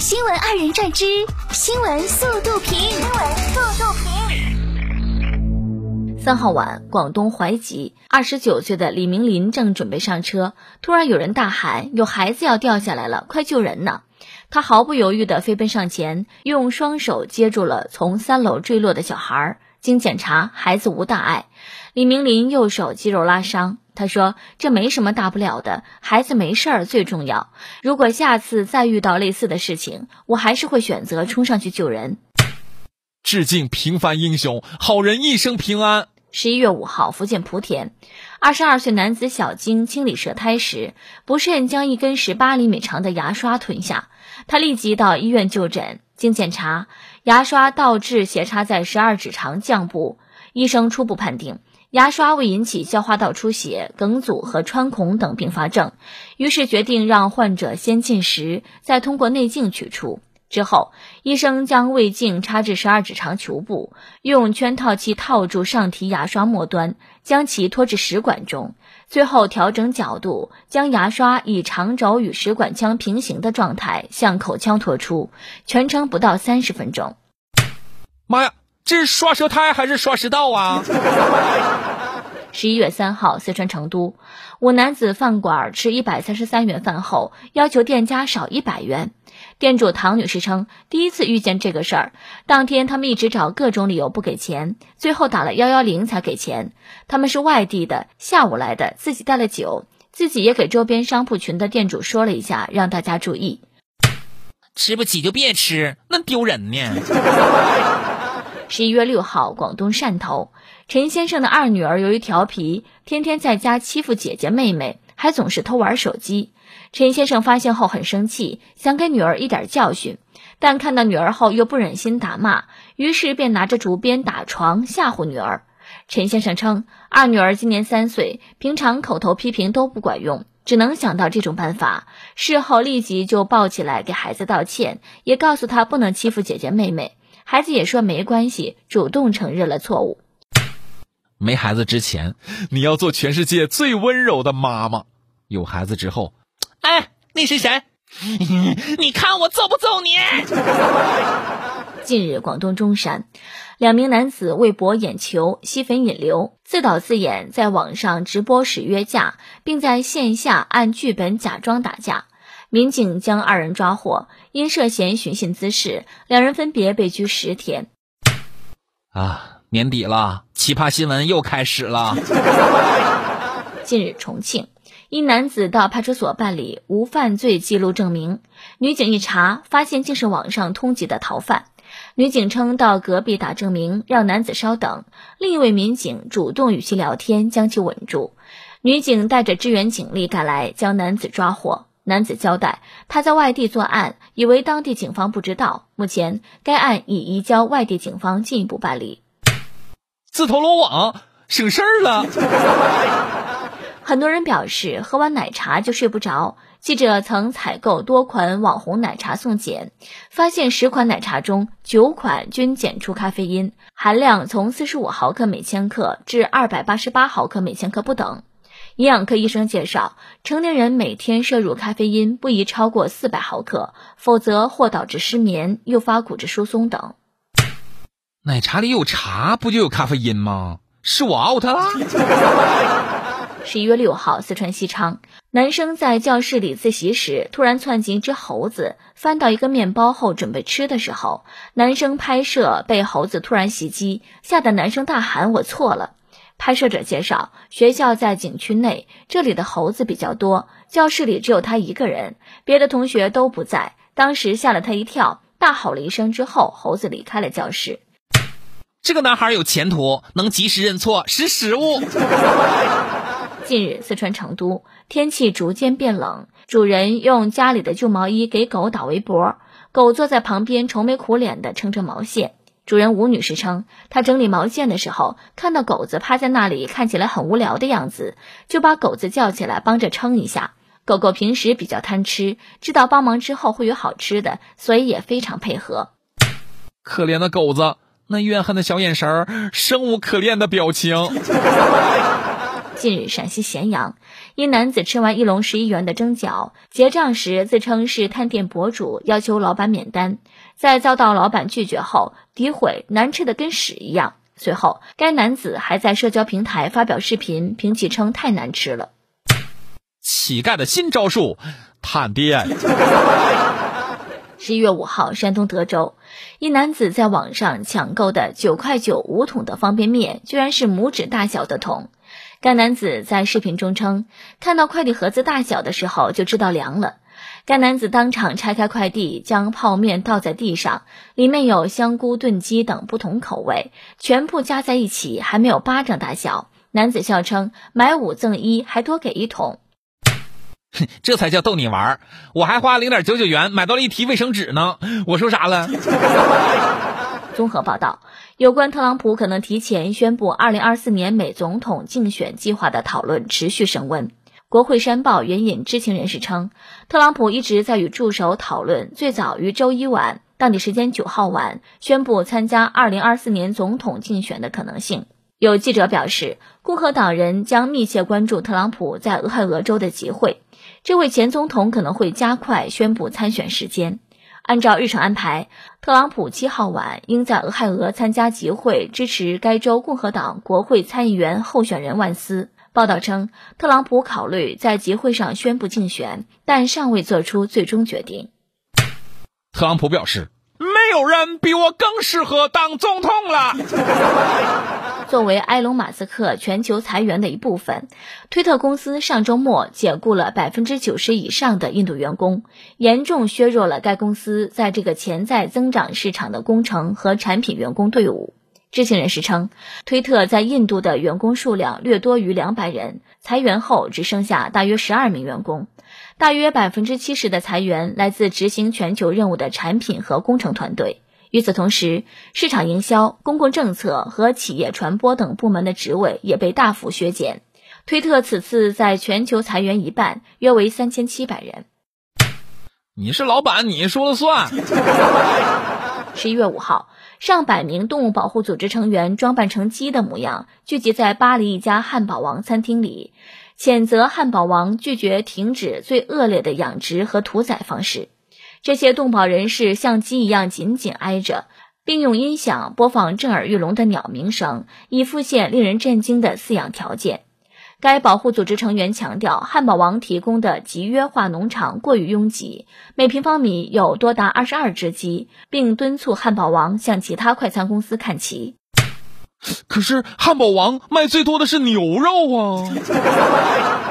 新闻二人转之新闻速度评。新闻速度评。三号晚，广东怀集，二十九岁的李明林正准备上车，突然有人大喊：“有孩子要掉下来了，快救人呢！”他毫不犹豫地飞奔上前，用双手接住了从三楼坠落的小孩。经检查，孩子无大碍。李明林右手肌肉拉伤，他说：“这没什么大不了的，孩子没事儿最重要。如果下次再遇到类似的事情，我还是会选择冲上去救人。”致敬平凡英雄，好人一生平安。十一月五号，福建莆田，二十二岁男子小金清理舌苔时，不慎将一根十八厘米长的牙刷吞下，他立即到医院就诊。经检查，牙刷倒置斜插在十二指肠降部，医生初步判定牙刷未引起消化道出血、梗阻和穿孔等并发症，于是决定让患者先进食，再通过内镜取出。之后，医生将胃镜插至十二指肠球部，用圈套器套住上提牙刷末端，将其拖至食管中。最后调整角度，将牙刷以长轴与食管腔平行的状态向口腔拖出，全程不到三十分钟。妈呀，这是刷舌苔还是刷食道啊？十一月三号，四川成都，五男子饭馆吃一百三十三元饭后，要求店家少一百元。店主唐女士称，第一次遇见这个事儿，当天他们一直找各种理由不给钱，最后打了幺幺零才给钱。他们是外地的，下午来的，自己带了酒，自己也给周边商铺群的店主说了一下，让大家注意。吃不起就别吃，那丢人呢。十一月六号，广东汕头。陈先生的二女儿由于调皮，天天在家欺负姐姐妹妹，还总是偷玩手机。陈先生发现后很生气，想给女儿一点教训，但看到女儿后又不忍心打骂，于是便拿着竹鞭打床吓唬女儿。陈先生称，二女儿今年三岁，平常口头批评都不管用，只能想到这种办法。事后立即就抱起来给孩子道歉，也告诉他不能欺负姐姐妹妹。孩子也说没关系，主动承认了错误。没孩子之前，你要做全世界最温柔的妈妈；有孩子之后，哎，那是谁？你看我揍不揍你？近日，广东中山，两名男子为博眼球、吸粉引流，自导自演，在网上直播时约架，并在线下按剧本假装打架。民警将二人抓获，因涉嫌寻衅滋事，两人分别被拘十天。啊。年底了，奇葩新闻又开始了。近日，重庆一男子到派出所办理无犯罪记录证明，女警一查，发现竟是网上通缉的逃犯。女警称到隔壁打证明，让男子稍等。另一位民警主动与其聊天，将其稳住。女警带着支援警力赶来，将男子抓获。男子交代，他在外地作案，以为当地警方不知道。目前，该案已移交外地警方进一步办理。自投罗网，省事儿了。很多人表示，喝完奶茶就睡不着。记者曾采购多款网红奶茶送检，发现十款奶茶中九款均检出咖啡因，含量从四十五毫克每千克至二百八十八毫克每千克不等。营养科医生介绍，成年人每天摄入咖啡因不宜超过四百毫克，否则或导致失眠、诱发骨质疏松等。奶茶里有茶，不就有咖啡因吗？是我 out 了。十一月六号，四川西昌，男生在教室里自习时，突然窜进一只猴子，翻到一个面包后准备吃的时候，男生拍摄被猴子突然袭击，吓得男生大喊：“我错了。”拍摄者介绍，学校在景区内，这里的猴子比较多，教室里只有他一个人，别的同学都不在，当时吓了他一跳，大吼了一声之后，猴子离开了教室。这个男孩有前途，能及时认错，识时务。近日，四川成都天气逐渐变冷，主人用家里的旧毛衣给狗打围脖，狗坐在旁边愁眉苦脸的撑着毛线。主人吴女士称，她整理毛线的时候，看到狗子趴在那里，看起来很无聊的样子，就把狗子叫起来帮着撑一下。狗狗平时比较贪吃，知道帮忙之后会有好吃的，所以也非常配合。可怜的狗子。那怨恨的小眼神儿，生无可恋的表情。近日陕西咸阳，一男子吃完一笼十一元的蒸饺，结账时自称是探店博主，要求老板免单，在遭到老板拒绝后，诋毁难吃的跟屎一样。随后，该男子还在社交平台发表视频，评起称太难吃了。乞丐的新招数，探店。十一月五号，山东德州，一男子在网上抢购的九块九五桶的方便面，居然是拇指大小的桶。该男子在视频中称，看到快递盒子大小的时候就知道凉了。该男子当场拆开快递，将泡面倒在地上，里面有香菇炖鸡等不同口味，全部加在一起还没有巴掌大小。男子笑称买五赠一，还多给一桶。这才叫逗你玩儿！我还花零点九九元买到了一提卫生纸呢。我说啥了？综合报道，有关特朗普可能提前宣布二零二四年美总统竞选计划的讨论持续升温。国会山报援引知情人士称，特朗普一直在与助手讨论，最早于周一晚（当地时间九号晚）宣布参加二零二四年总统竞选的可能性。有记者表示，共和党人将密切关注特朗普在俄亥俄州的集会。这位前总统可能会加快宣布参选时间。按照日程安排，特朗普七号晚应在俄亥俄参加集会，支持该州共和党国会参议员候选人万斯。报道称，特朗普考虑在集会上宣布竞选，但尚未做出最终决定。特朗普表示：“没有人比我更适合当总统了。”作为埃隆·马斯克全球裁员的一部分，推特公司上周末解雇了百分之九十以上的印度员工，严重削弱了该公司在这个潜在增长市场的工程和产品员工队伍。知情人士称，推特在印度的员工数量略多于两百人，裁员后只剩下大约十二名员工，大约百分之七十的裁员来自执行全球任务的产品和工程团队。与此同时，市场营销、公共政策和企业传播等部门的职位也被大幅削减。推特此次在全球裁员一半，约为三千七百人。你是老板，你说了算。十一月五号，上百名动物保护组织成员装扮成鸡的模样，聚集在巴黎一家汉堡王餐厅里，谴责汉堡王拒绝停止最恶劣的养殖和屠宰方式。这些动保人士像鸡一样紧紧挨着，并用音响播放震耳欲聋的鸟鸣声，以复现令人震惊的饲养条件。该保护组织成员强调，汉堡王提供的集约化农场过于拥挤，每平方米有多达二十二只鸡，并敦促汉堡王向其他快餐公司看齐。可是，汉堡王卖最多的是牛肉啊！